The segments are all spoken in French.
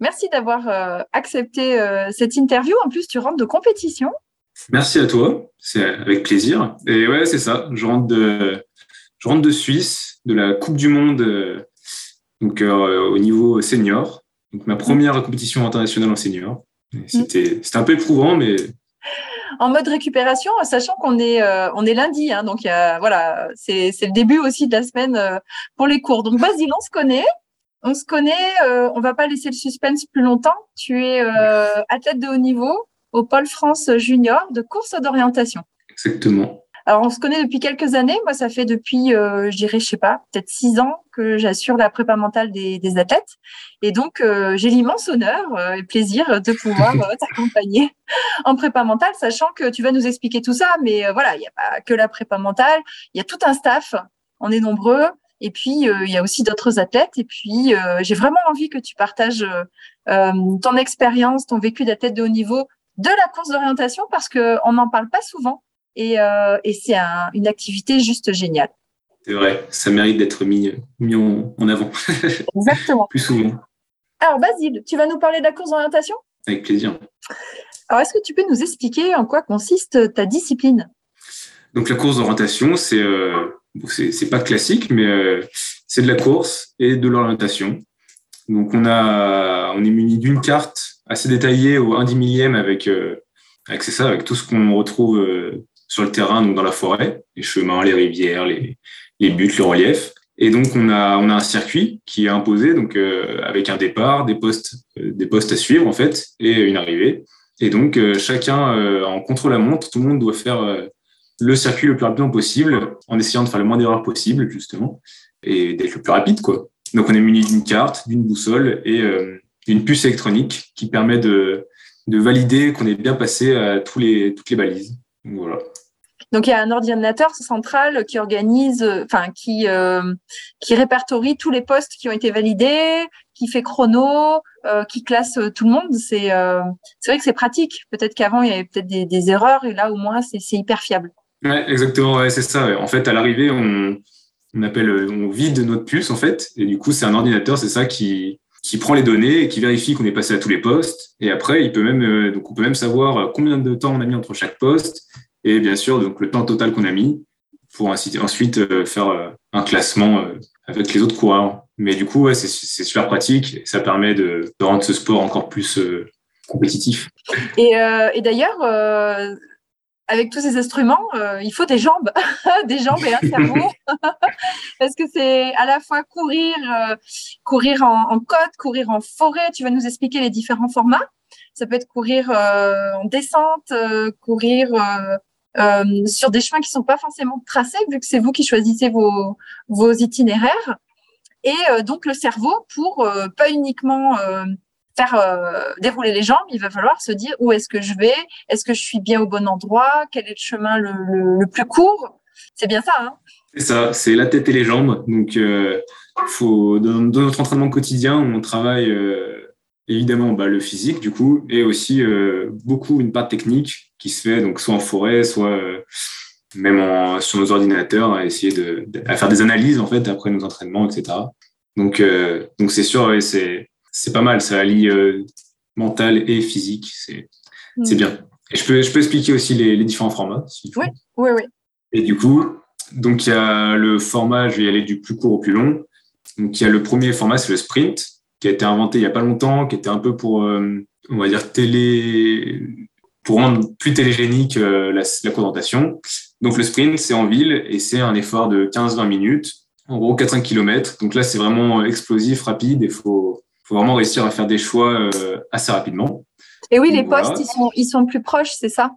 Merci d'avoir euh, accepté euh, cette interview. En plus, tu rentres de compétition. Merci à toi, c'est avec plaisir. Et ouais, c'est ça. Je rentre de, je rentre de Suisse, de la Coupe du Monde, euh, donc au niveau senior. Donc ma première compétition internationale en senior. C'était, c'était un peu éprouvant, mais en mode récupération, sachant qu'on est on est lundi, hein, donc voilà, c'est, le début aussi de la semaine pour les cours. Donc Basile, on se connaît. On se connaît, euh, on va pas laisser le suspense plus longtemps. Tu es euh, athlète de haut niveau au Pôle France Junior de course d'orientation. Exactement. Alors, on se connaît depuis quelques années. Moi, ça fait depuis, euh, je dirais, je sais pas, peut-être six ans que j'assure la prépa mentale des, athlètes. Et donc, euh, j'ai l'immense honneur et plaisir de pouvoir t'accompagner en prépa mentale, sachant que tu vas nous expliquer tout ça. Mais voilà, il n'y a pas que la prépa mentale. Il y a tout un staff. On est nombreux. Et puis, euh, il y a aussi d'autres athlètes. Et puis, euh, j'ai vraiment envie que tu partages euh, ton expérience, ton vécu d'athlète de haut niveau de la course d'orientation parce qu'on n'en parle pas souvent. Et, c'est une activité juste géniale. C'est vrai, ça mérite d'être mis, en, avant. Exactement. Plus souvent. Alors, Basile, tu vas nous parler de la course d'orientation? Avec plaisir. Alors, est-ce que tu peux nous expliquer en quoi consiste ta discipline? Donc, la course d'orientation, c'est c'est pas classique, mais euh, c'est de la course et de l'orientation. Donc on a, on est muni d'une carte assez détaillée au 1 dix millième avec, euh, avec c'est ça, avec tout ce qu'on retrouve euh, sur le terrain, donc dans la forêt, les chemins, les rivières, les, les buts, le relief. Et donc on a, on a un circuit qui est imposé, donc avec un départ, des postes, des postes à suivre en fait, et une arrivée. Et donc chacun en contre-la-montre, tout le monde doit faire le circuit le plus rapidement possible en essayant de faire le moins d'erreurs possible, justement, et d'être le plus rapide, quoi. Donc, on est muni d'une carte, d'une boussole et euh, d'une puce électronique qui permet de, de valider qu'on est bien passé à tous les, toutes les balises. Voilà. Donc il y a un ordinateur central qui organise, enfin qui euh, qui répertorie tous les postes qui ont été validés, qui fait chrono, euh, qui classe tout le monde. C'est c'est vrai que c'est pratique. Peut-être qu'avant il y avait peut-être des, des, erreurs et là au moins c'est hyper fiable. Exactement, c'est ça. En fait, à l'arrivée, on, appelle, on vide notre puce, en fait. Et du coup, c'est un ordinateur, c'est ça qui, qui prend les données et qui vérifie qu'on est passé à tous les postes. Et après, il peut même, euh, donc on peut même savoir combien de temps on a mis entre chaque poste et bien sûr, donc le temps total qu'on a mis pour ensuite euh, faire euh, un classement avec les autres coureurs. Mais du coup, c'est super pratique et ça permet de, rendre ce sport encore plus compétitif. Et d'ailleurs, avec tous ces instruments, euh, il faut des jambes, des jambes et un cerveau, parce que c'est à la fois courir, euh, courir en, en, côte, courir en forêt. Tu vas nous expliquer les différents formats. Ça peut être courir euh, en descente, courir sur des chemins qui sont pas forcément tracés, vu que c'est vous qui choisissez vos, vos itinéraires. Et donc le cerveau pour pas uniquement faire euh, dérouler les jambes, il va falloir se dire où est-ce que je vais, est-ce que je suis bien au bon endroit, quel est le chemin le, plus court. C'est bien ça, hein C'est ça, c'est la tête et les jambes. Donc, euh, dans, notre entraînement quotidien, on travaille euh, évidemment bah, le physique, du coup, et aussi beaucoup une part technique qui se fait donc soit en forêt, soit même sur nos ordinateurs, à essayer de, faire des analyses en fait après nos entraînements, etc. Donc, donc c'est sûr, c'est c'est pas mal. Ça allie euh, mental et physique. C'est mm. bien. Et je peux, je peux expliquer aussi les, différents formats. oui, oui, oui. Et du coup, donc il y a le format, je vais y aller du plus court au plus long. Donc il y a le premier format, c'est le sprint, qui a été inventé il y a pas longtemps, qui était un peu pour, euh, on va dire, télé, pour rendre plus télégénique euh, la, la coordination. Donc le sprint, c'est en ville et c'est un effort de 15-20 minutes, en gros 4-5 km. Donc là, c'est vraiment explosif, rapide, il faut, faut vraiment réussir à faire des choix euh, assez rapidement. Et oui, les postes, ils sont, ils sont plus proches, c'est ça?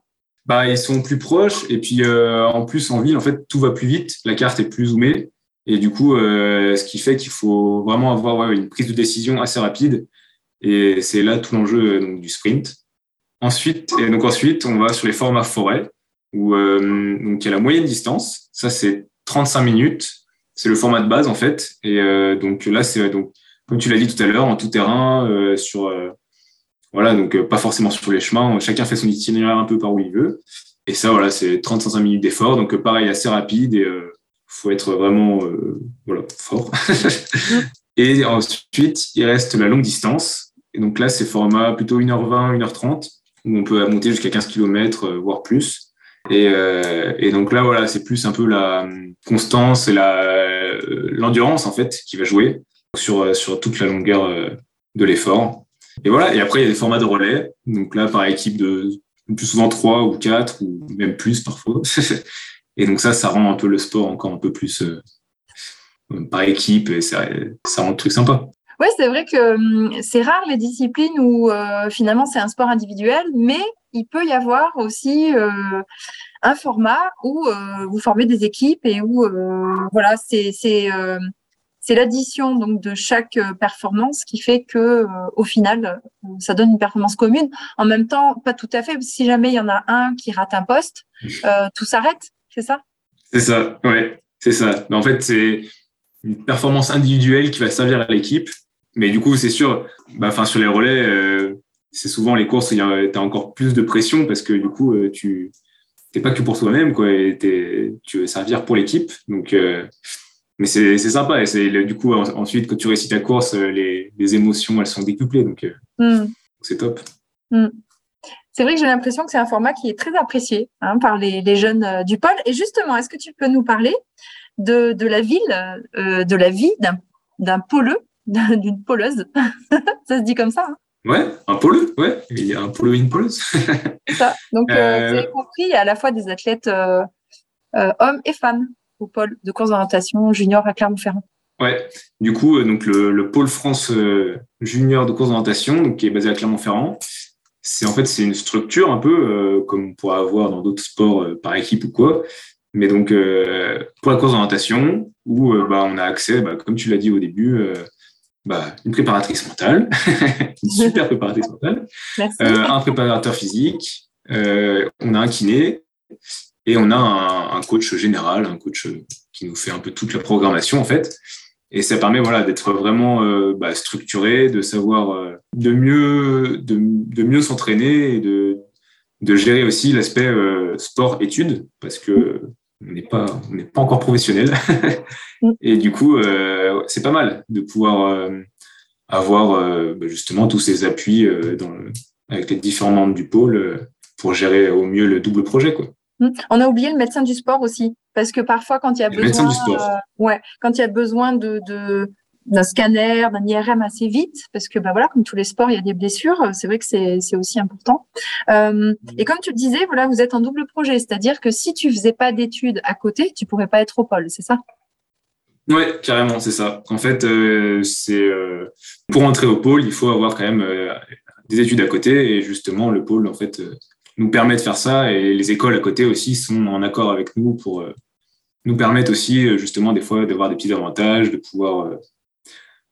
Bah, Ils sont plus proches. Et puis, euh, en plus, en ville, en fait, tout va plus vite. La carte est plus zoomée. Et du coup, euh, ce qui fait qu'il faut vraiment avoir une prise de décision assez rapide. Et c'est là tout l'enjeu du sprint. Ensuite, et donc ensuite, on va sur les formats forêt, où donc il y a la moyenne distance. Ça, c'est 35 minutes. C'est le format de base en fait. Et donc là, c'est donc comme tu l'as dit tout à l'heure, en tout terrain, sur voilà, donc pas forcément sur les chemins. Chacun fait son itinéraire un peu par où il veut. Et ça, voilà, c'est 30-35 minutes d'effort. Donc, pareil, assez rapide et euh, faut être vraiment euh, voilà, fort. et ensuite, il reste la longue distance. Et donc là, c'est format plutôt 1h20, 1h30, où on peut monter jusqu'à 15 km, euh, voire plus. Et, euh, donc là, voilà, c'est plus un peu la constance et l'endurance, en fait, qui va jouer sur, sur toute la longueur de l'effort. Et voilà, et après, il y a des formats de relais. Donc là, par équipe de plus souvent trois ou quatre ou même plus parfois. et donc ça, ça rend un peu le sport encore un peu plus euh, par équipe et ça, rend le truc sympa. Oui, c'est vrai que hum, c'est rare les disciplines où euh, finalement c'est un sport individuel, mais il peut y avoir aussi euh, un format où vous formez des équipes et où voilà, c'est c'est l'addition donc de chaque euh, performance qui fait que euh, au final euh, ça donne une performance commune. En même temps, pas tout à fait. Si jamais il y en a un qui rate un poste, tout s'arrête. C'est ça? C'est ça. Ouais, c'est ça. En fait, c'est une performance individuelle qui va servir à l'équipe. Mais du coup, c'est sûr. Bah, enfin, sur les relais, c'est souvent les courses où tu as encore plus de pression parce que du coup, tu n'es pas que pour toi-même, quoi. tu veux servir pour l'équipe. Donc mais c'est sympa. Et c'est du coup, ensuite, quand tu récites ta course, euh, les, les émotions, elles sont décuplées. Donc, euh, hmm. c'est top. Hmm. C'est vrai que j'ai l'impression que c'est un format qui est très apprécié hein, par les, les, jeunes euh, du pôle. Et justement, est-ce que tu peux nous parler de, de la ville, de la vie d'un pôleux, d'une poleuse Ça se dit comme ça hein Ouais, un pôleux, ouais. Il y a un pôleux et une poleuse. c'est ça. Donc, vous avez compris, à la fois des athlètes hommes et femmes au pôle de course d'orientation junior à Clermont-Ferrand. Ouais, du coup, euh, donc le, pôle France euh, junior de course d'orientation, qui est basé à Clermont-Ferrand, c'est en fait c'est une structure un peu euh, comme on pourrait avoir dans d'autres sports par équipe ou quoi, mais donc pour la course d'orientation où bah, on a accès, bah, comme tu l'as dit au début, bah, une préparatrice mentale, une super préparatrice mentale, un préparateur physique, on a un kiné et on a un, coach général, un coach qui nous fait un peu toute la programmation en fait. Et ça permet voilà d'être vraiment euh, bah, structuré, de savoir euh, de mieux de, mieux s'entraîner et de de gérer aussi l'aspect euh, sport études parce que on n'est pas on n'est pas encore professionnel et du coup c'est pas mal de pouvoir avoir bah, justement tous ces appuis dans avec les différents membres du pôle pour gérer au mieux le double projet quoi. Hmm. On a oublié le médecin du sport aussi, parce que parfois quand il y a besoin, euh, ouais, quand il y a besoin de, d'un scanner, d'un IRM assez vite, parce que bah voilà, comme tous les sports, il y a des blessures. C'est vrai que c'est aussi important. Euh, et comme tu le disais, voilà, vous êtes en double projet, c'est-à-dire que si tu faisais pas d'études à côté, tu pourrais pas être au pôle, c'est ça? Ouais, carrément, c'est ça. En fait, euh, c'est pour entrer au pôle, il faut avoir quand même des études à côté, et justement, le pôle, en fait, nous permet de faire ça et les écoles à côté aussi sont en accord avec nous pour euh, nous permettre aussi euh, justement des fois d'avoir des petits avantages, de pouvoir euh,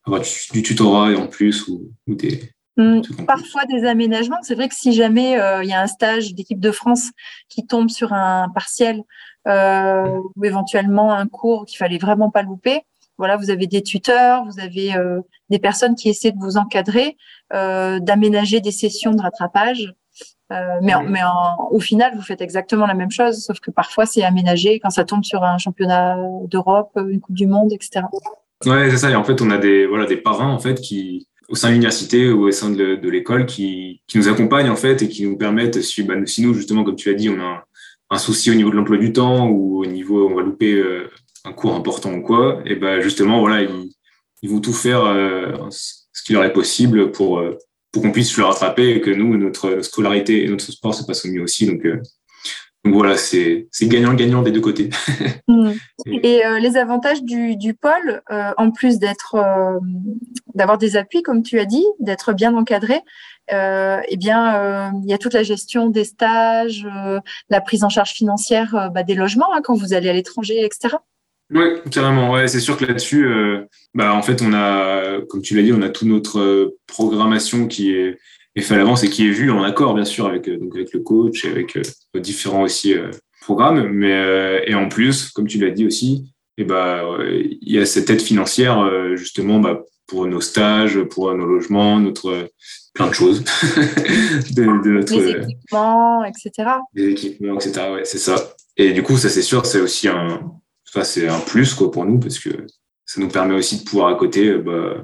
avoir du, tutorat en plus ou, des mmh, parfois des aménagements. C'est vrai que si jamais il y a un stage d'équipe de France qui tombe sur un partiel ou éventuellement un cours qu'il fallait vraiment pas louper, voilà, vous avez des tuteurs, vous avez des personnes qui essaient de vous encadrer, d'aménager des sessions de rattrapage. Euh, mais, mais au final, vous faites exactement la même chose, sauf que parfois c'est aménagé quand ça tombe sur un championnat d'Europe, une Coupe du Monde, etc. Ouais, c'est ça. Et en fait, on a des voilà des parrains en fait qui au sein de l'université ou au sein de, de l'école qui, qui nous accompagnent en fait et qui nous permettent si, bah, si nous justement comme tu l'as dit on a un, souci au niveau de l'emploi du temps ou au niveau on va louper euh, un cours important ou quoi et ben justement voilà ils, ils vont tout faire euh, ce qui leur est possible pour pour qu'on puisse le rattraper et que nous, notre scolarité et notre sport se passent au mieux aussi. Donc, euh, voilà, c'est gagnant-gagnant des deux côtés. Mm. et euh, les avantages du, du pôle, euh, en plus d'être d'avoir des appuis, comme tu as dit, d'être bien encadré, eh bien, il y a toute la gestion des stages, la prise en charge financière bah, des logements hein, quand vous allez à l'étranger, etc. Oui, carrément. Ouais, c'est sûr que là-dessus, bah, en fait, on a, comme tu l'as dit, on a toute notre programmation qui est, est faite à l'avance et qui est vue en accord, bien sûr, avec, donc avec le coach et avec différents aussi programmes. Mais, et en plus, comme tu l'as dit aussi, et bah, il y a cette aide financière, justement, bah, pour nos stages, pour nos logements, notre plein de choses. de, notre, les équipements, etc. Les équipements, etc. Ouais, c'est ça. Et du coup, ça, c'est sûr, c'est aussi un, ça, c'est un plus quoi, pour nous parce que ça nous permet aussi de pouvoir à côté bah,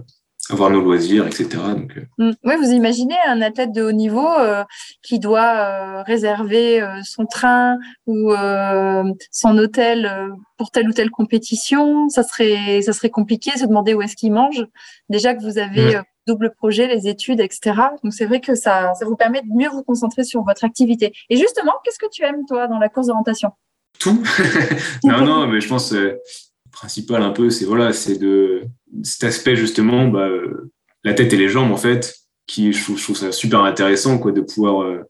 avoir nos loisirs, etc. Donc, euh. mm. Oui, vous imaginez un athlète de haut niveau euh, qui doit euh, réserver son train ou son hôtel pour telle ou telle compétition. Ça serait, ça serait compliqué, se demander où est-ce qu'il mange. Déjà que vous avez mm. double projet, les études, etc. Donc c'est vrai que ça, ça vous permet de mieux vous concentrer sur votre activité. Et justement, qu'est-ce que tu aimes toi dans la course d'orientation? Non, non, mais je pense principal un peu, c'est voilà, c'est de cet aspect justement, bah, la tête et les jambes en fait, qui je trouve, ça super intéressant quoi, de pouvoir. Euh,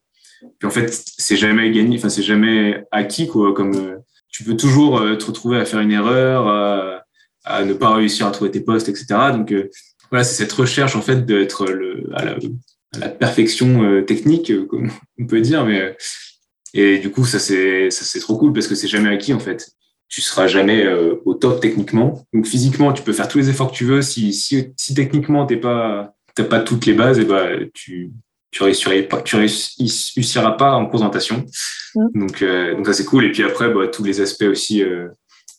puis en fait, c'est jamais gagné, enfin c'est jamais acquis quoi, comme euh, tu peux toujours euh, te retrouver à faire une erreur, à, à, ne pas réussir à trouver tes postes, etc. Donc voilà, c'est cette recherche en fait d'être à la, à la perfection technique, comme on peut dire, mais et du coup ça c'est ça c'est trop cool parce que c'est jamais acquis en fait tu seras jamais euh, au top techniquement. Donc physiquement, tu peux faire tous les efforts que tu veux. Si, si, si techniquement, tu pas, pas toutes les bases, et eh ben, tu tu réussiras pas, tu réussiras pas en présentation. Mm. Donc, euh, donc ça c'est cool. Et puis après, bah, tous les aspects aussi, euh,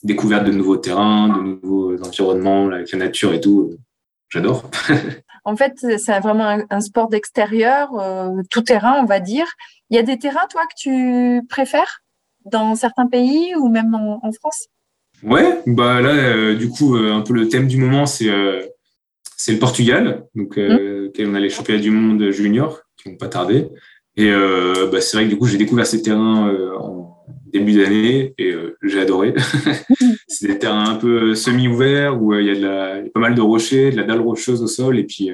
découverte de nouveaux terrains, de nouveaux environnements, avec la nature et tout. J'adore. en fait, c'est vraiment un, un sport d'extérieur, tout terrain, on va dire. Il y a des terrains, toi, que tu préfères dans certains pays ou même en, France? Ouais, bah là, euh, du coup, euh, un peu le thème du moment, c'est euh, c'est le Portugal, donc mmh. on a les championnats du monde junior qui vont pas tarder. Et bah, c'est vrai que du coup, j'ai découvert ces terrains en début d'année et j'ai adoré. c'est des terrains un peu semi-ouverts où il y, a pas mal de rochers, de la dalle rocheuse au sol et puis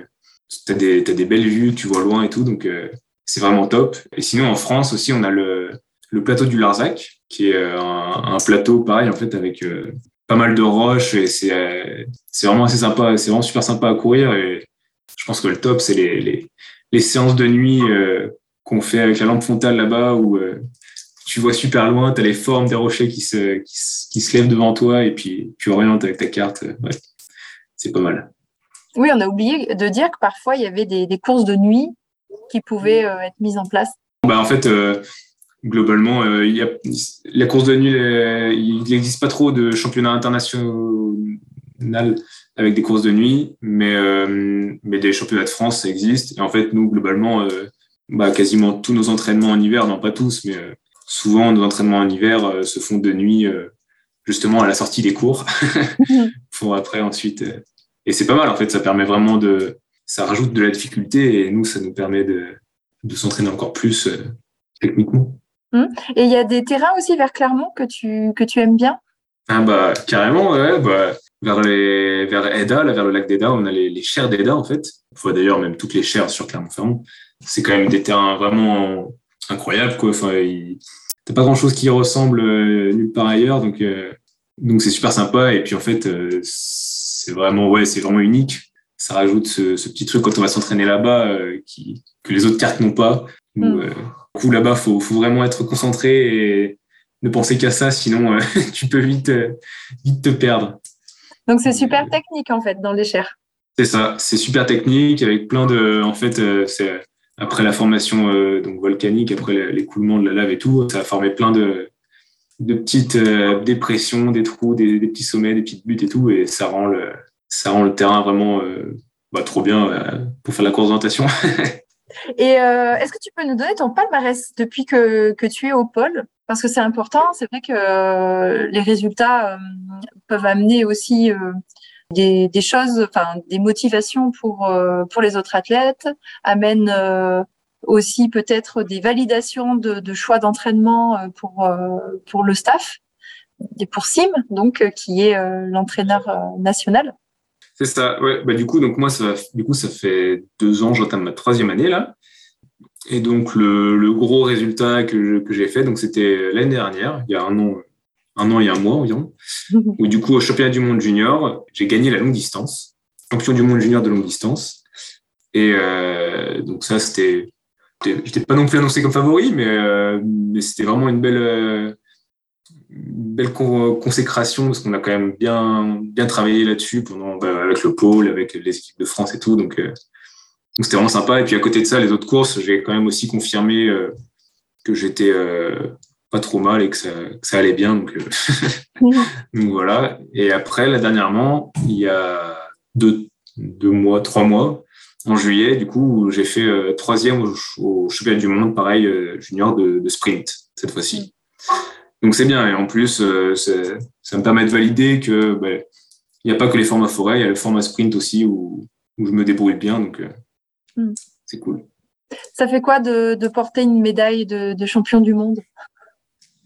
tu as, des, belles vues, tu vois loin et tout, donc c'est vraiment top. Et sinon, en France aussi, on a le, plateau du Larzac, qui est euh, un, plateau pareil en fait avec euh, pas mal de roches et c'est euh, vraiment assez sympa, c'est vraiment super sympa à courir et je pense que le top c'est les, séances de nuit qu'on fait avec la lampe frontale là-bas où tu vois super loin, tu as les formes des rochers qui se, qui, se lèvent devant toi et puis tu orientes avec ta carte. Ouais, c'est pas mal. Oui, on a oublié de dire que parfois il y avait des, des courses de nuit qui pouvaient être mises en place. Bah, en fait, globalement, euh, il y a, la course de nuit, il n'existe pas trop de championnat international avec des courses de nuit, mais, euh, mais des championnats de France, ça existe. Et en fait, nous, globalement, euh, bah, quasiment tous nos entraînements en hiver, non pas tous, mais souvent nos entraînements en hiver se font de nuit, justement à la sortie des cours, pour après ensuite. et c'est pas mal, en fait, ça permet vraiment de. Ça rajoute de la difficulté et nous, ça nous permet de, de s'entraîner encore plus techniquement. Hum. Et il y a des terrains aussi vers Clermont que tu, que tu aimes bien? Ah bah, Carrément, ouais. Bah, vers, les, vers Eda, là, vers le lac d'Eda, on a les, les chaires d'Eda, en fait. On voit d'ailleurs même toutes les chaires sur Clermont-Ferrand. C'est quand même des terrains vraiment incroyables, quoi. Enfin, il... T'as pas grand-chose qui ressemble euh, nulle part ailleurs, donc euh, donc c'est super sympa. Et puis en fait, euh, c'est vraiment ouais, c'est vraiment unique. Ça rajoute ce, ce, petit truc quand on va s'entraîner là-bas qui que les autres cartes n'ont pas. Hum coup, là-bas, faut, faut vraiment être concentré et ne penser qu'à ça, sinon euh, tu peux vite, euh, vite te perdre. Donc c'est super technique en fait dans les chairs. C'est ça, c'est super technique avec plein de, en fait, euh, c'est après la formation donc volcanique, après l'écoulement de la lave et tout, ça a formé plein de, de petites dépressions, des trous, des, petits sommets, des petites buttes et tout, et ça rend le, ça rend le terrain vraiment bah, trop bien pour faire la course d'orientation. Et euh, est-ce que tu peux nous donner ton palmarès depuis que, que tu es au pôle? Parce que c'est important, c'est vrai que euh, les résultats euh, peuvent amener aussi des, des, choses, enfin des motivations pour, pour les autres athlètes, amènent aussi peut-être des validations de, de choix d'entraînement pour, pour le staff et pour Sim, donc qui est l'entraîneur national. C'est ça, ouais. Bah, du coup, donc moi, ça, du coup, ça fait deux ans, j'entame ma troisième année là. Et donc, le, le gros résultat que, que j'ai fait, donc c'était l'année dernière, il y a un an, un an et un mois environ, où du coup, au championnat du monde junior, j'ai gagné la longue distance, champion du monde junior de longue distance. Et euh, donc ça, c'était, j'étais pas non plus annoncé comme favori, mais, euh, mais c'était vraiment une belle, une belle consécration parce qu'on a quand même bien, bien travaillé là-dessus pendant, bah, avec le pôle, avec les équipes de France et tout. Donc, euh, donc c'était vraiment sympa. Et puis à côté de ça, les autres courses, j'ai quand même aussi confirmé que j'étais pas trop mal et que ça, ça allait bien. Donc, donc, voilà. Et après, là, dernièrement, il y a deux, deux mois, trois mois, en juillet, du coup, j'ai fait euh, troisième au, championnat du monde, pareil, euh, junior de, sprint, cette fois-ci. Donc c'est bien. Et en plus, euh, ça me permet de valider que ben, il n'y a pas que les formats forêt, il y a le format sprint aussi où, où je me débrouille bien. Donc mm. c'est cool. Ça fait quoi de, de porter une médaille de, de champion du monde?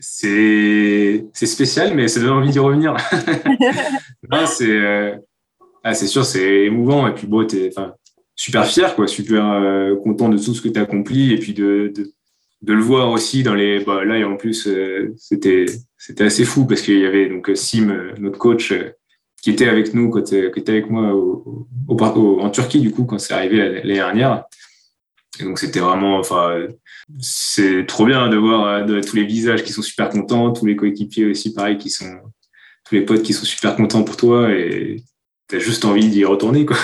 C'est spécial, mais ça donne envie d'y revenir. c'est ah, c'est sûr, c'est émouvant. Et puis, bon, t'es super fier, quoi, super euh, content de tout ce que tu as accompli. Et puis, de, de, de, le voir aussi dans les. Bah, là, et en plus, euh, c'était c'était assez fou parce qu'il y avait donc Sim, euh, notre coach, qui était avec nous, quand, qui était avec moi au, au, en Turquie, du coup, quand c'est arrivé l'année dernière. Donc, c'était vraiment. Enfin, c'est trop bien de voir de, tous les visages qui sont super contents, tous les coéquipiers aussi, pareil, qui sont. Tous les potes qui sont super contents pour toi. Et tu juste envie d'y retourner. Quoi.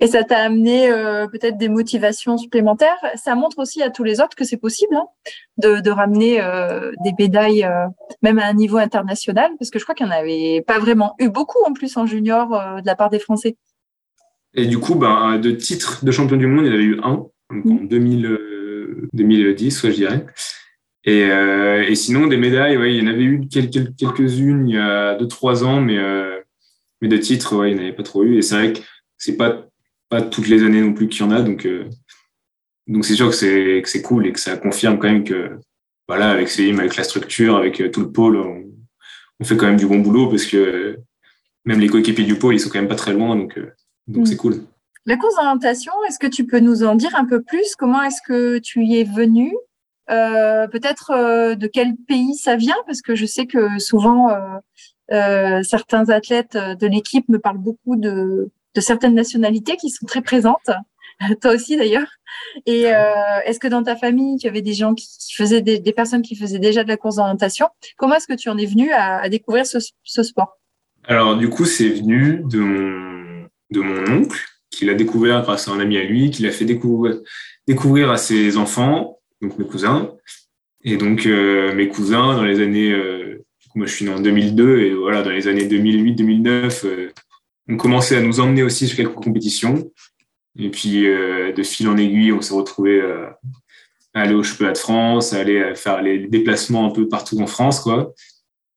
Et ça t'a amené euh, peut-être des motivations supplémentaires. Ça montre aussi à tous les autres que c'est possible hein, de, ramener euh, des médailles, euh, même à un niveau international, parce que je crois qu'il n'y en avait pas vraiment eu beaucoup en plus en junior de la part des Français. Et du coup, ben, de titres de champion du monde, il y en avait eu un en 2000, 2010, je dirais. Et, sinon, des médailles, ouais, il y en avait eu quelques, quelques-unes il y a 2-3 ans, mais mais de titres, ouais, il n'y en avait pas trop eu. Et c'est vrai que c'est pas, pas toutes les années non plus qu'il y en a. Donc, euh, donc c'est sûr que c'est, que c'est cool et que ça confirme quand même que, voilà, avec CIM, avec la structure, avec euh, tout le pôle, on, fait quand même du bon boulot parce que même les coéquipiers du pôle, ils sont quand même pas très loin. Donc, euh, donc mm. c'est cool. La course d'orientation, est-ce que tu peux nous en dire un peu plus? Comment est-ce que tu y es venu? Peut-être de quel pays ça vient? Parce que je sais que souvent, euh, certains athlètes de l'équipe me parlent beaucoup de, de, certaines nationalités qui sont très présentes. Toi aussi d'ailleurs. Et euh, est-ce que dans ta famille, tu avais des gens qui, faisaient des, des, personnes qui faisaient déjà de la course d'orientation? Comment est-ce que tu en es venu à, à découvrir ce, ce, sport? Alors du coup, c'est venu de mon, de mon oncle qui l'a découvert grâce à un ami à lui, qui l'a fait découvrir, à ses enfants, donc mes cousins. Et donc euh, mes cousins, dans les années euh, moi, je suis né en 2002 et voilà, dans les années 2008-2009, euh, on commençait à nous emmener aussi sur quelques compétitions. Et puis, euh, de fil en aiguille, on s'est retrouvé à aller au championnat de France, à aller faire les déplacements un peu partout en France, quoi.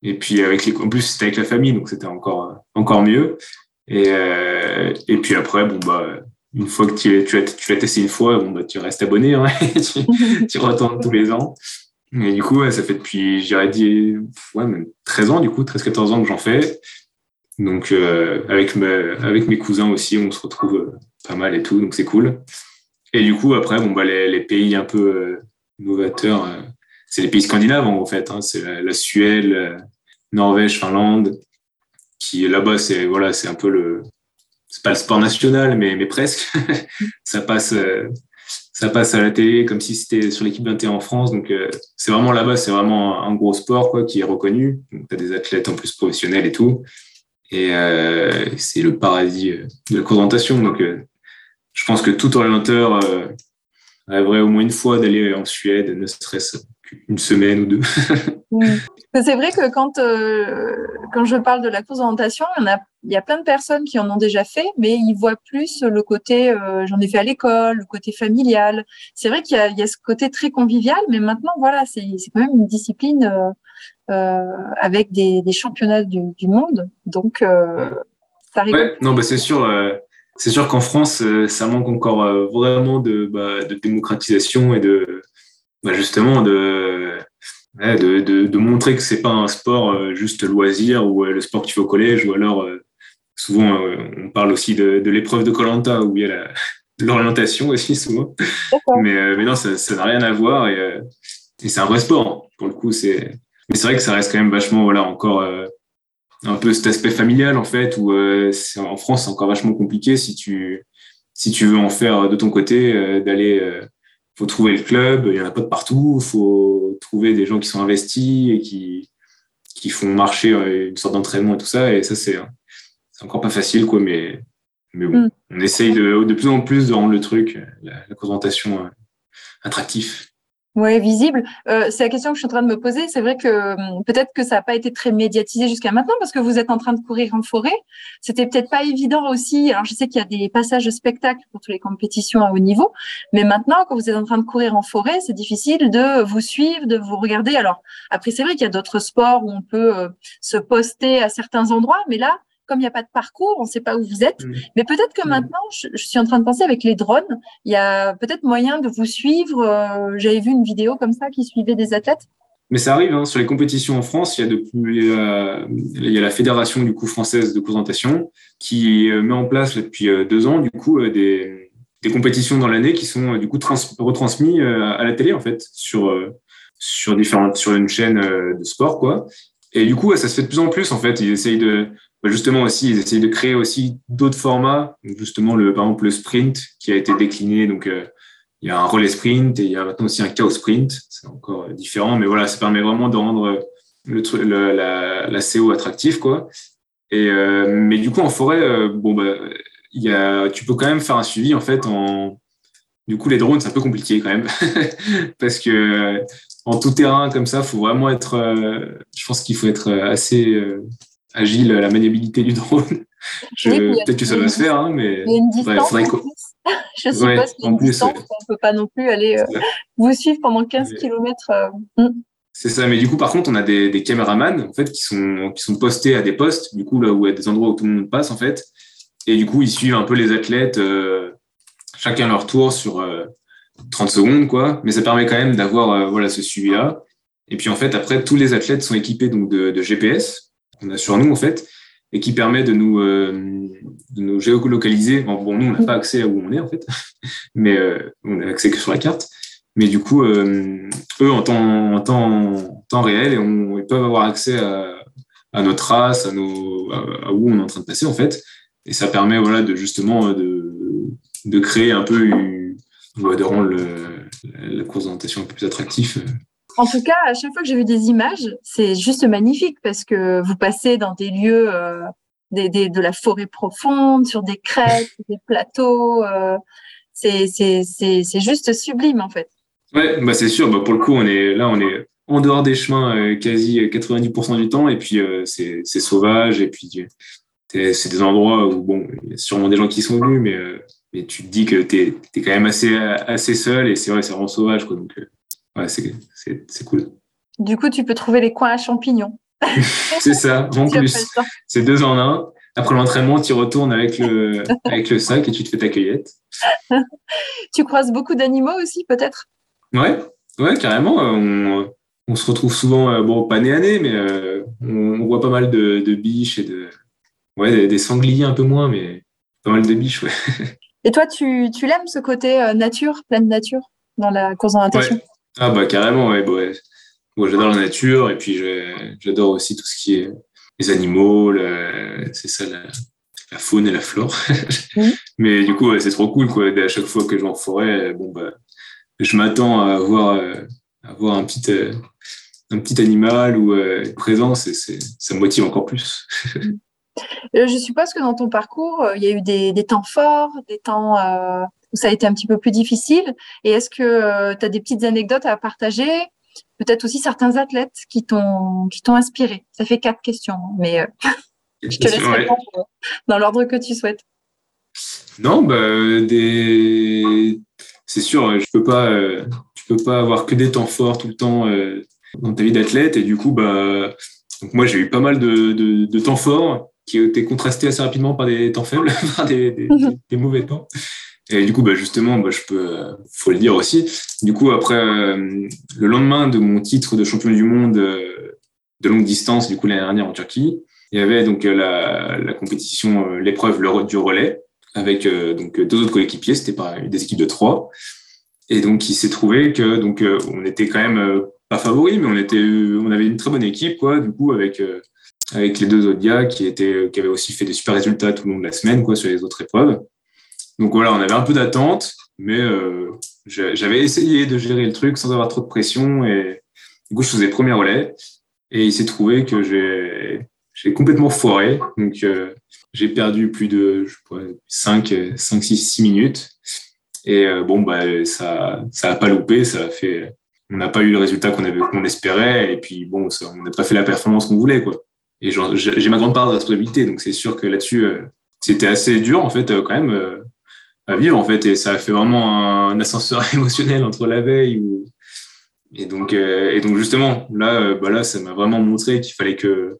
Et puis, avec les, en plus, c'était avec la famille, donc c'était encore, encore mieux. Et, et puis après, bon, bah, une fois que tu, tu, as, tu l'as testé une fois, bon, bah, tu restes abonné, hein, tu, tu retournes tous les ans. Et du coup, ça fait depuis, j'irais dire, ouais, 13 ans, du coup, 13-14 ans que j'en fais. Donc, euh, avec, avec mes cousins aussi, on se retrouve euh, pas mal et tout, donc c'est cool. Et du coup, après, bon, bah, les, les pays un peu euh, novateurs, c'est les pays scandinaves, en fait. Hein, c'est la, Suède, Norvège, Finlande, qui là-bas, c'est voilà, c'est un peu le. C'est pas le sport national, mais, mais presque. ça passe ça passe à la télé comme si c'était sur l'équipe 21 en France. Donc, euh, c'est vraiment là-bas, c'est vraiment un gros sport quoi, qui est reconnu. Tu as des athlètes en plus professionnels et tout. Et euh, c'est le paradis euh, de la présentation. Donc, je pense que tout orienteur rêverait au moins une fois d'aller en Suède, ne serait-ce qu'une semaine ou deux. C'est vrai que quand, euh, quand je parle de la course d'orientation, il y, a, il y a plein de personnes qui en ont déjà fait, mais ils voient plus le côté euh, j'en ai fait à l'école, le côté familial. C'est vrai qu'il y, y, a ce côté très convivial, mais maintenant, voilà, c'est quand même une discipline euh, avec des, des, championnats du, du monde. Donc, ça ouais, Non, bah c'est sûr. c'est sûr qu'en France, ça manque encore vraiment de, bah, de démocratisation et de bah, justement de de, de, montrer que c'est pas un sport euh, juste loisir ou euh, le sport que tu fais au collège ou alors euh, souvent on parle aussi de, de l'épreuve de Colanta où il y a la, l'orientation aussi souvent. Mais, mais non ça n'a rien à voir et, et c'est un vrai sport pour le coup c'est mais c'est vrai que ça reste quand même vachement, voilà, encore un peu cet aspect familial en fait, où en France c'est encore vachement compliqué si tu si tu veux en faire de ton côté, d'aller faut trouver le club, il y en a pas de partout, faut trouver des gens qui sont investis et qui qui font marcher une sorte d'entraînement et tout ça et ça c'est c'est encore pas facile quoi mais mais bon, mm. on essaye de, de plus en plus de rendre le truc la, la présentation euh, attractif. Oui, visible. Euh, c'est la question que je suis en train de me poser. C'est vrai que hum, peut-être que ça n'a pas été très médiatisé jusqu'à maintenant parce que vous êtes en train de courir en forêt. C'était peut-être pas évident aussi. Alors, je sais qu'il y a des passages de spectacle pour toutes les compétitions à haut niveau, mais maintenant, quand vous êtes en train de courir en forêt, c'est difficile de vous suivre, de vous regarder. Alors, après, c'est vrai qu'il y a d'autres sports où on peut euh, se poster à certains endroits, mais là, comme il n'y a pas de parcours, on ne sait pas où vous êtes. Mm. Mais peut-être que mm. maintenant, je, suis en train de penser avec les drones, il y a peut-être moyen de vous suivre. Euh, j'avais vu une vidéo comme ça qui suivait des athlètes. Mais ça arrive, hein, sur les compétitions en France, il y a, depuis, euh, il y a la fédération du coup française de présentation qui euh, met en place depuis deux ans du coup des, des compétitions dans l'année qui sont du coup retransmises à la télé en fait sur sur différentes sur une chaîne de sport quoi. Et du coup, ça se fait de plus en plus en fait. Ils essayent de justement aussi, ils essayent de créer aussi d'autres formats. Justement, le, par exemple, le sprint qui a été décliné. Donc, euh, il y a un relais sprint et il y a maintenant aussi un chaos sprint. C'est encore euh, différent, mais voilà, ça permet vraiment de rendre le, le la, la, CO attractif, quoi. Et euh, mais du coup, en forêt, bon, bah, il y a, tu peux quand même faire un suivi en fait en. Du coup, les drones, c'est un peu compliqué quand même parce que en tout terrain comme ça, faut vraiment être. je pense qu'il faut être assez agile la maniabilité du drone. Peut-être que ça va se faire, hein, mais il y a une distance. je suppose ouais, qu'il y a une distance, on ne peut pas non plus aller euh, vous suivre pendant 15 km. Euh, hmm. C'est ça, mais du coup, par contre, on a des, des caméramans en fait, qui, sont, qui sont postés à des postes, du coup, là où il y a des endroits où tout le monde passe, en fait. Et du coup, ils suivent un peu les athlètes, euh, chacun leur tour sur 30 secondes, quoi. Mais ça permet quand même d'avoir voilà, ce suivi-là. Et puis, en fait, après, tous les athlètes sont équipés donc, de, de GPS qu'on a sur nous en fait et qui permet de nous, euh, géolocaliser. Bon, nous, on n'a pas accès à où on est en fait, mais euh, on a accès que sur la carte. Mais du coup, euh, eux, en temps, réel, et ils peuvent avoir accès à, à notre race, à, nos, où on est en train de passer en fait. Et ça permet voilà, de justement de, créer un peu, de rendre la présentation un peu plus attractive en tout cas, à chaque fois que j'ai vu des images, c'est juste magnifique parce que vous passez dans des lieux euh, de la forêt profonde, sur des crêtes, des plateaux. Euh, c'est juste sublime en fait. Ouais, bah c'est sûr. Bah pour le coup, on est là, on est en dehors des chemins euh, quasi 90% du temps, et puis euh, c'est sauvage, et puis c'est des endroits où bon, il y a sûrement des gens qui sont venus, mais mais tu te dis que tu es, es, quand même assez assez seul, et c'est vrai, c'est vraiment sauvage quoi. Donc ouais, c'est cool. Du coup, tu peux trouver les coins à champignons. c'est ça, en plus. C'est deux en un. Après l'entraînement, tu retournes avec le, avec le sac et tu te fais ta cueillette. tu croises beaucoup d'animaux aussi, peut-être? Ouais, ouais, carrément. On, on, se retrouve souvent, euh, bon, pas nez à nez, mais euh, on, voit pas mal de, de, biches et de. Ouais, des, sangliers un peu moins, mais pas mal de biches, ouais. Et toi, tu, tu l'aimes ce côté euh, nature, pleine nature, dans la course en natation? Ah bah carrément, ouais. Bah, Moi, j'adore la nature et puis j'adore aussi tout ce qui est les animaux, c'est ça, la, faune et la flore. Mais du coup, c'est trop cool, quoi. À chaque fois que je vais en forêt, bon, bah, je m'attends à voir, à voir un petit, un petit animal ou euh, présence et ça me motive encore plus. Euh, je suppose que dans ton parcours, euh, il y a eu des, des temps forts, des temps euh, ça a été un petit peu plus difficile? Et est-ce que euh, tu as des petites anecdotes à partager? Peut-être aussi certains athlètes qui t'ont qui t'ont inspiré. Ça fait quatre questions, mais euh, je te laisse répondre dans l'ordre que tu souhaites. Non, bah, des... c'est sûr, je peux pas, euh, tu peux pas avoir que des temps forts tout le temps dans ta vie d'athlète. Et du coup, bah, donc moi, j'ai eu pas mal de, de, de, temps forts qui ont été contrastés assez rapidement par des temps faibles, par des, des, des mauvais temps. Et du coup, bah, justement, bah, je peux, euh, faut le dire aussi. Du coup, après, euh, le lendemain de mon titre de champion du monde euh, de longue distance, du coup, l'année dernière en Turquie, il y avait donc la, la compétition, l'épreuve du relais, avec donc deux autres coéquipiers, c'était pas des équipes de trois. Et donc, il s'est trouvé que donc on était quand même pas favori, mais on était, on avait une très bonne équipe, quoi, du coup, avec, avec les deux autres gars qui étaient, qui avaient aussi fait des super résultats tout le long de la semaine, quoi, sur les autres épreuves. Donc voilà, on avait un peu d'attente, mais j'avais essayé de gérer le truc sans avoir trop de pression et du coup, je faisais premier relais et il s'est trouvé que j'ai j'ai complètement foiré. Donc, euh, j'ai perdu plus de je sais 5, 5, 6, 6 minutes. Et euh, bon, bah, ça ça a pas loupé. Ça a fait, on n'a pas eu le résultat qu'on avait qu'on espérait. Et puis, bon, on n'a pas fait la performance qu'on voulait. Quoi. Et j'ai ma grande part de responsabilité. Donc, c'est sûr que là-dessus, euh, c'était assez dur, en fait, quand même, à vivre, en fait. Et ça a fait vraiment un, ascenseur émotionnel entre la veille où et donc, euh, et donc justement, là, euh, bah là, ça m'a vraiment montré qu'il fallait que,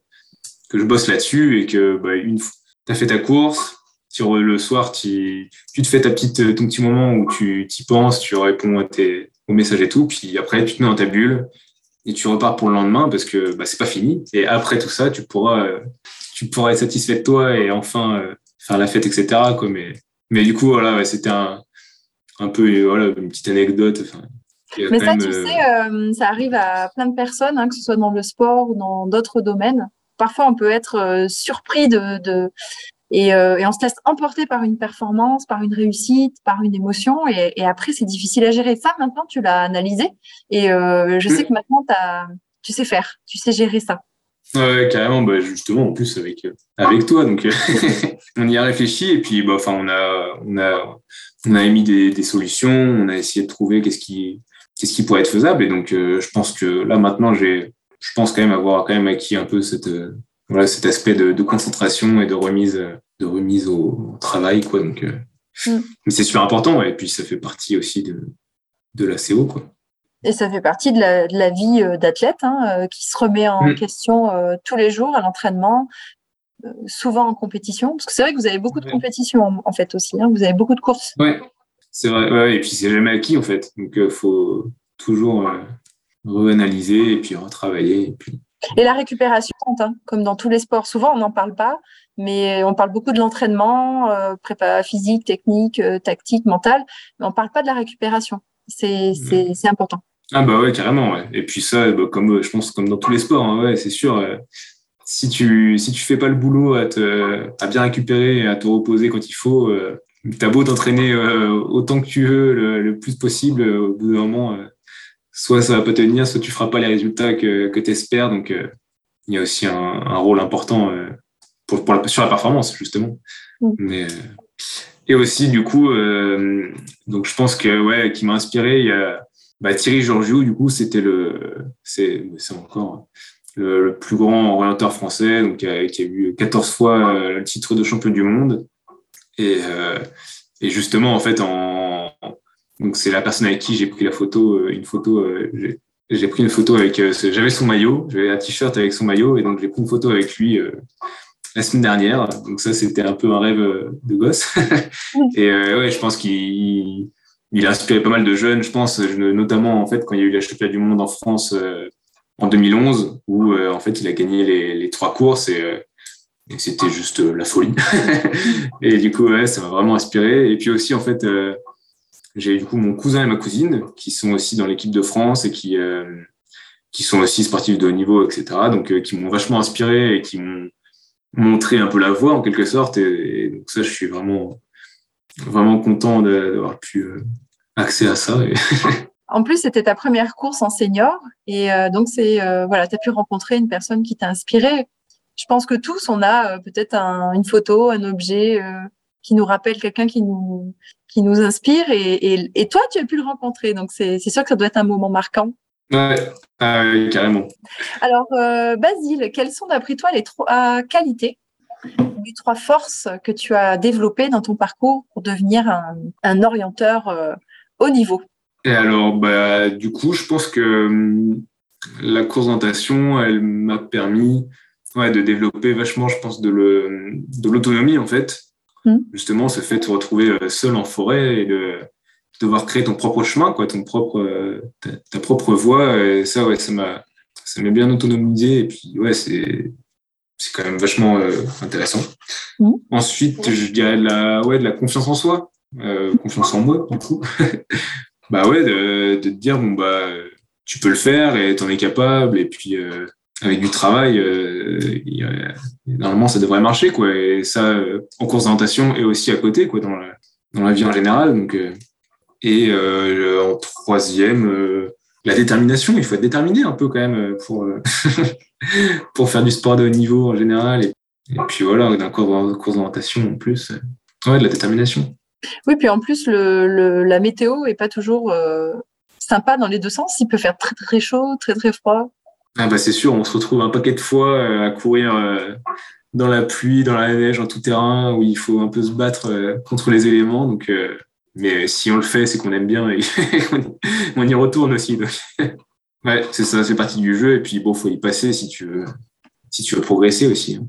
que je bosse là-dessus et que bah, une fois tu as fait ta course, tu, le soir, tu, tu te fais ta petite, ton petit moment où tu y penses, tu réponds à tes, aux messages et tout, puis après, tu te mets dans ta bulle et tu repars pour le lendemain parce que bah, c'est pas fini. Et après tout ça, tu pourras, euh, tu pourras être satisfait de toi et enfin faire la fête, etc. Quoi. Mais, mais du coup, voilà, c'était un, un peu voilà, une petite anecdote. Mais ça, tu sais, euh, ça arrive à plein de personnes, hein, que ce soit dans le sport ou dans d'autres domaines. Parfois, on peut être euh, surpris de, de et, euh, et, on se laisse emporter par une performance, par une réussite, par une émotion, et, et après, c'est difficile à gérer. Ça, maintenant, tu l'as analysé, et je sais que maintenant, as, tu sais faire, tu sais gérer ça. Ouais, carrément, bah, justement, en plus avec, avec toi. Donc, on y a réfléchi et puis, bah, enfin, on a, on a, on a émis des, des, solutions, on a essayé de trouver qu'est-ce qui, qu'est-ce qui pourrait être faisable. Et donc, euh, je pense que là, maintenant, j'ai, je pense quand même avoir quand même acquis un peu cette, euh, voilà, cet aspect de, de, concentration et de remise, de remise au, travail, quoi. Donc, euh, mm. mais c'est super important. Et puis, ça fait partie aussi de, de la CO, quoi. Et ça fait partie de la, de la vie d'athlète hein, qui se remet en mm. question tous les jours à l'entraînement, souvent en compétition. Parce que c'est vrai que vous avez beaucoup de compétitions en, fait aussi. Hein, vous avez beaucoup de courses. Ouais. C'est vrai, ouais, et puis c'est jamais acquis en fait. Donc il euh, faut toujours euh, reanalyser et puis retravailler. Et, puis... et la récupération, hein, comme dans tous les sports, souvent on n'en parle pas, mais on parle beaucoup de l'entraînement, euh, prépa physique, technique, tactique, mentale, mais on ne parle pas de la récupération. C'est important. Ah bah ouais, carrément. Ouais. Et puis ça, bah, comme je pense comme dans tous les sports, hein, ouais, c'est sûr. si tu si tu fais pas le boulot à, te, à bien récupérer et à te reposer quand il faut, T'as beau t'entraîner euh, autant que tu veux, le, plus possible, euh, au bout d'un moment, euh, soit ça va pas tenir, soit tu feras pas les résultats que, que tu espères. Donc, il y a aussi un, rôle important pour, pour sur la performance, justement. Mm. Mais, et aussi, du coup, donc je pense que, ouais, qui m'a inspiré, il y a bah, Thierry Georgiou, du coup, c'était le, c'est encore le, plus grand orienteur français, donc qui a, eu 14 fois le titre de champion du monde. Et, euh, et justement, en fait, donc c'est la personne avec qui j'ai pris la photo, euh, une photo. Euh, j'ai pris une photo avec. J'avais son maillot, j'avais un t-shirt avec son maillot, et donc j'ai pris une photo avec lui la semaine dernière. Donc ça, c'était un peu un rêve de gosse. et ouais, je pense qu'il il a inspiré pas mal de jeunes, je pense, notamment en fait quand il y a eu la championnat du monde en France en 2011, où en fait il a gagné les, trois courses et et c'était juste euh, la folie. et du coup, ça m'a vraiment inspiré. Et puis aussi, en fait, euh, j'ai du coup mon cousin et ma cousine qui sont aussi dans l'équipe de France et qui, euh, qui sont aussi sportifs de haut niveau, etc. Donc, qui m'ont vachement inspiré et qui m'ont montré un peu la voie en quelque sorte. Et, donc, ça, je suis vraiment, vraiment content d'avoir pu accès à ça. En plus, c'était ta première course en senior et donc c'est voilà, tu as pu rencontrer une personne qui t'a inspiré je pense que tous, on a euh, peut-être une photo, un objet euh, qui nous rappelle quelqu'un qui nous, qui nous inspire. Et, et, toi, tu as pu le rencontrer. Donc, c'est sûr que ça doit être un moment marquant. Ouais, carrément. Alors, euh, Basile, quelles sont d'après toi les trois qualités les trois forces que tu as développées dans ton parcours pour devenir un, un orienteur haut niveau Et alors, bah, du coup, je pense que hum, la course d'orientation, elle m'a permis ouais, de développer vachement, je pense, de l'autonomie, en fait. Mm. Justement, ce fait de se retrouver euh, seul en forêt et de devoir créer ton propre chemin, quoi, ton propre, euh, ta, propre voie. Et ça, ouais, ça m'a, ça m'a bien autonomisé. Et puis, ouais, c'est, c'est quand même vachement euh, intéressant. Mm. Ensuite, je dirais de la, ouais, de la confiance en soi, confiance en moi, du coup. bah ouais, de, de te dire, bon, bah, tu peux le faire et tu en es capable. Et puis, avec du travail, normalement, ça devrait marcher. Quoi. Et ça, en course d'orientation et aussi à côté, quoi, dans la, dans la vie en général. Donc, et en troisième, la détermination. Il faut être déterminé un peu quand même pour, pour faire du sport de haut niveau en général. Et, puis voilà, d'un cours d'orientation en plus. Ouais, de la détermination. Oui, puis en plus, le, la météo est pas toujours euh, sympa dans les deux sens. Il peut faire très très chaud, très très froid. Ah bah c'est sûr, on se retrouve un paquet de fois euh, à courir euh, dans la pluie, dans la neige, en tout terrain, où il faut un peu se battre contre les éléments. Donc, mais si on le fait, c'est qu'on aime bien et on y retourne aussi. ouais, c'est ça, c'est partie du jeu. Et puis bon, faut y passer si tu veux, si tu veux progresser aussi. Hein.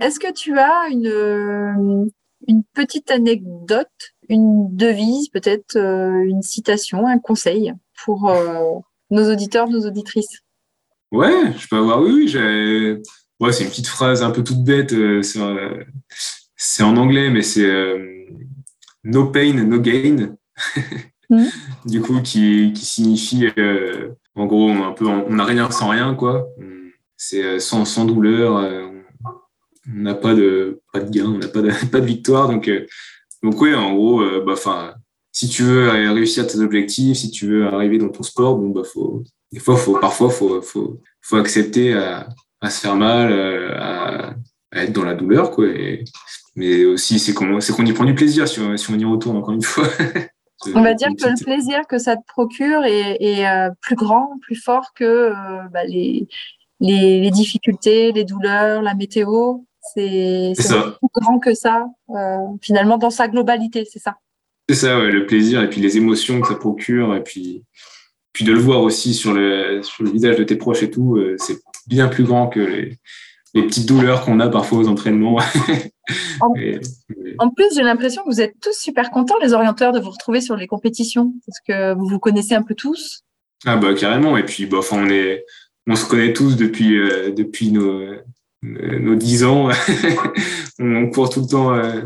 Est-ce que tu as une, une petite anecdote, une devise, peut-être euh, une citation, un conseil pour euh, nos auditeurs, nos auditrices? Ouais, je peux avoir, oui, oui ouais, c'est une petite phrase un peu toute bête, euh, c'est en anglais, mais c'est no pain, no gain. Mmh. du coup, qui, qui signifie, en gros, un peu, on n'a rien sans rien, quoi. C'est sans, sans douleur, on n'a pas de, pas de gain, on n'a pas de, pas de victoire. Donc, euh, donc oui, en gros, euh, bah, si tu veux réussir tes objectifs, si tu veux arriver dans ton sport, bon, bah, faut, des fois, faut, parfois, faut, faut, faut accepter à, à se faire mal, euh, à, à, être dans la douleur, quoi. Mais aussi, c'est qu'on y prend du plaisir si on, si on y retourne encore une fois. On va dire que le plaisir que ça te procure est, est plus grand, plus fort que bah, les, les, les, difficultés, les douleurs, la météo. C'est plus grand que ça, euh, finalement, dans sa globalité, c'est ça. C'est ça, ouais, le plaisir et puis les émotions que ça procure, et puis, puis de le voir aussi sur le, sur le visage de tes proches et tout, euh, c'est bien plus grand que les, les petites douleurs qu'on a parfois aux entraînements. en, plus, j'ai l'impression que vous êtes tous super contents, les orienteurs, de vous retrouver sur les compétitions, parce que vous vous connaissez un peu tous. Ah bah carrément, et puis bah, on, est, on se connaît tous depuis, euh, depuis nos, euh, nos 10 ans, on court tout le temps euh,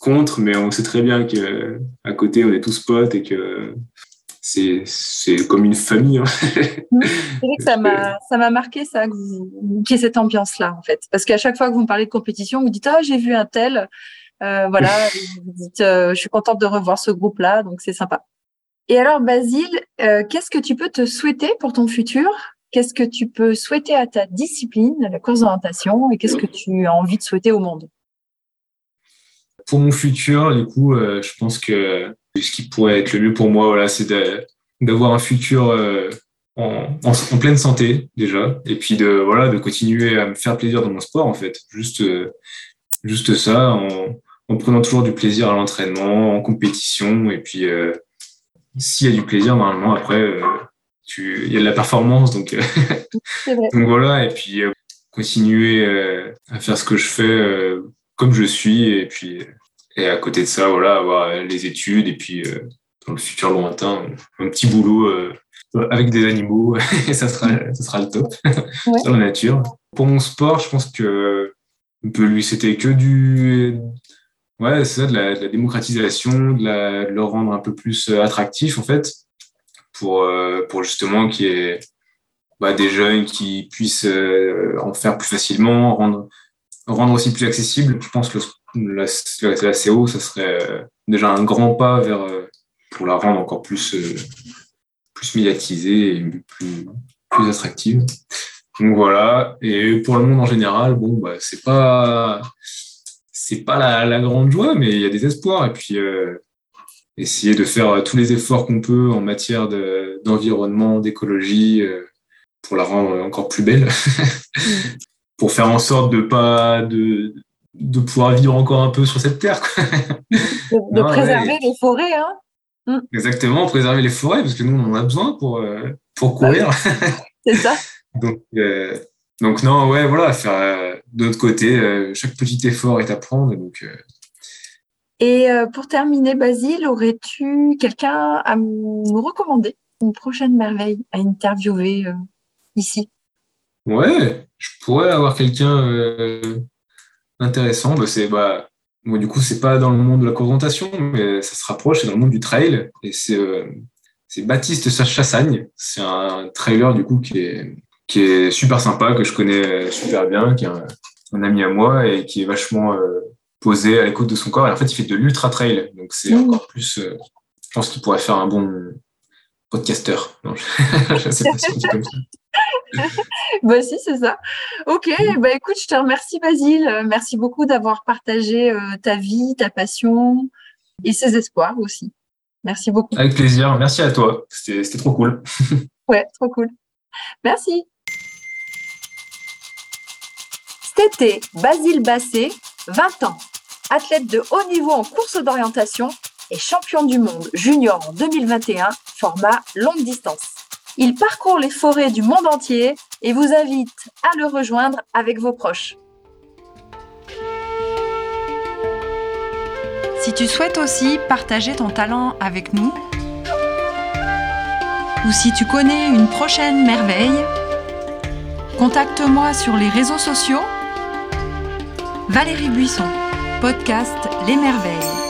contre, mais on sait très bien que à côté on est tous potes et que c'est c'est comme une famille. Hein. c'est vrai que ça m'a marqué ça que vous qu'il y ait cette ambiance là en fait, parce qu'à chaque fois que vous me parlez de compétition, vous dites ah j'ai vu un tel, euh, voilà, vous dites je suis contente de revoir ce groupe là, donc c'est sympa. Et alors Basile, qu'est-ce que tu peux te souhaiter pour ton futur? Qu'est-ce que tu peux souhaiter à ta discipline, la course d'orientation, et qu'est-ce que tu as envie de souhaiter au monde? Pour mon futur, du coup, euh, je pense que ce qui pourrait être le mieux pour moi, voilà, c'est d'avoir un futur euh, en, pleine santé déjà, et puis de voilà, de continuer à me faire plaisir dans mon sport en fait, juste euh, juste ça, en, en, prenant toujours du plaisir à l'entraînement, en compétition, et puis s'il y a du plaisir, normalement après il y a de la performance, donc, euh, donc voilà, et puis euh, continuer euh, à faire ce que je fais comme je suis, et puis et à côté de ça, voilà, avoir les études, et puis dans le futur lointain, un petit boulot avec des animaux, et ça sera, ça sera le top dans la nature. Pour mon sport, je pense que lui, c'était que du, ouais, c'est ça, de la, démocratisation, de, la, de, le rendre un peu plus attractif, en fait pour, euh, pour justement qu'il y ait bah, des jeunes qui puissent euh, en faire plus facilement, rendre, rendre aussi plus accessible. Je pense que la, la, CO, ça serait euh, déjà un grand pas vers, pour la rendre encore plus, plus médiatisée et plus, plus attractive. Donc voilà. Et pour le monde en général, bon, bah, c'est pas, c'est pas la, la, grande joie, mais il y a des espoirs. Et puis, essayer de faire euh, tous les efforts qu'on peut en matière d'environnement, d'écologie, euh, pour la rendre encore plus belle, pour faire en sorte de pas de, de pouvoir vivre encore un peu sur cette terre. De, préserver les forêts, hein mm. Exactement, préserver les forêts, parce que nous, on en a besoin pour, euh, pour bah courir. C'est ça. donc, donc, non, ouais, voilà, faire de l'autre côté, chaque petit effort est à prendre. Donc, et euh, pour terminer, Basile, aurais-tu quelqu'un à nous recommander, une prochaine merveille à interviewer euh, ici? Ouais, je pourrais avoir quelqu'un euh, intéressant. Bah, c'est bah, du coup, c'est pas dans le monde de la présentation, mais ça se rapproche, c'est dans le monde du trail. Et c'est c'est Baptiste Chassagne. C'est un trailer du coup qui est, qui est super sympa, que je connais super bien, qui est un, ami à moi et qui est vachement posé à l'écoute de son corps. Et en fait, il fait de l'ultra trail, donc c'est mmh. encore plus. je pense qu'il pourrait faire un bon podcasteur. Non, je, sais pas si on dit comme ça. bah si, c'est ça. Ok, bah écoute, je te remercie Basile. Merci beaucoup d'avoir partagé euh, ta vie, ta passion et ses espoirs aussi. Merci beaucoup. Avec plaisir. Merci à toi. C'était trop cool. ouais, trop cool. Merci. C'était Basile Bassé, 20 ans, athlète de haut niveau en course d'orientation et champion du monde junior en 2021, format longue distance. Il parcourt les forêts du monde entier et vous invite à le rejoindre avec vos proches. Si tu souhaites aussi partager ton talent avec nous, ou si tu connais une prochaine merveille, contacte-moi sur les réseaux sociaux. Valérie Buisson, podcast Les Merveilles.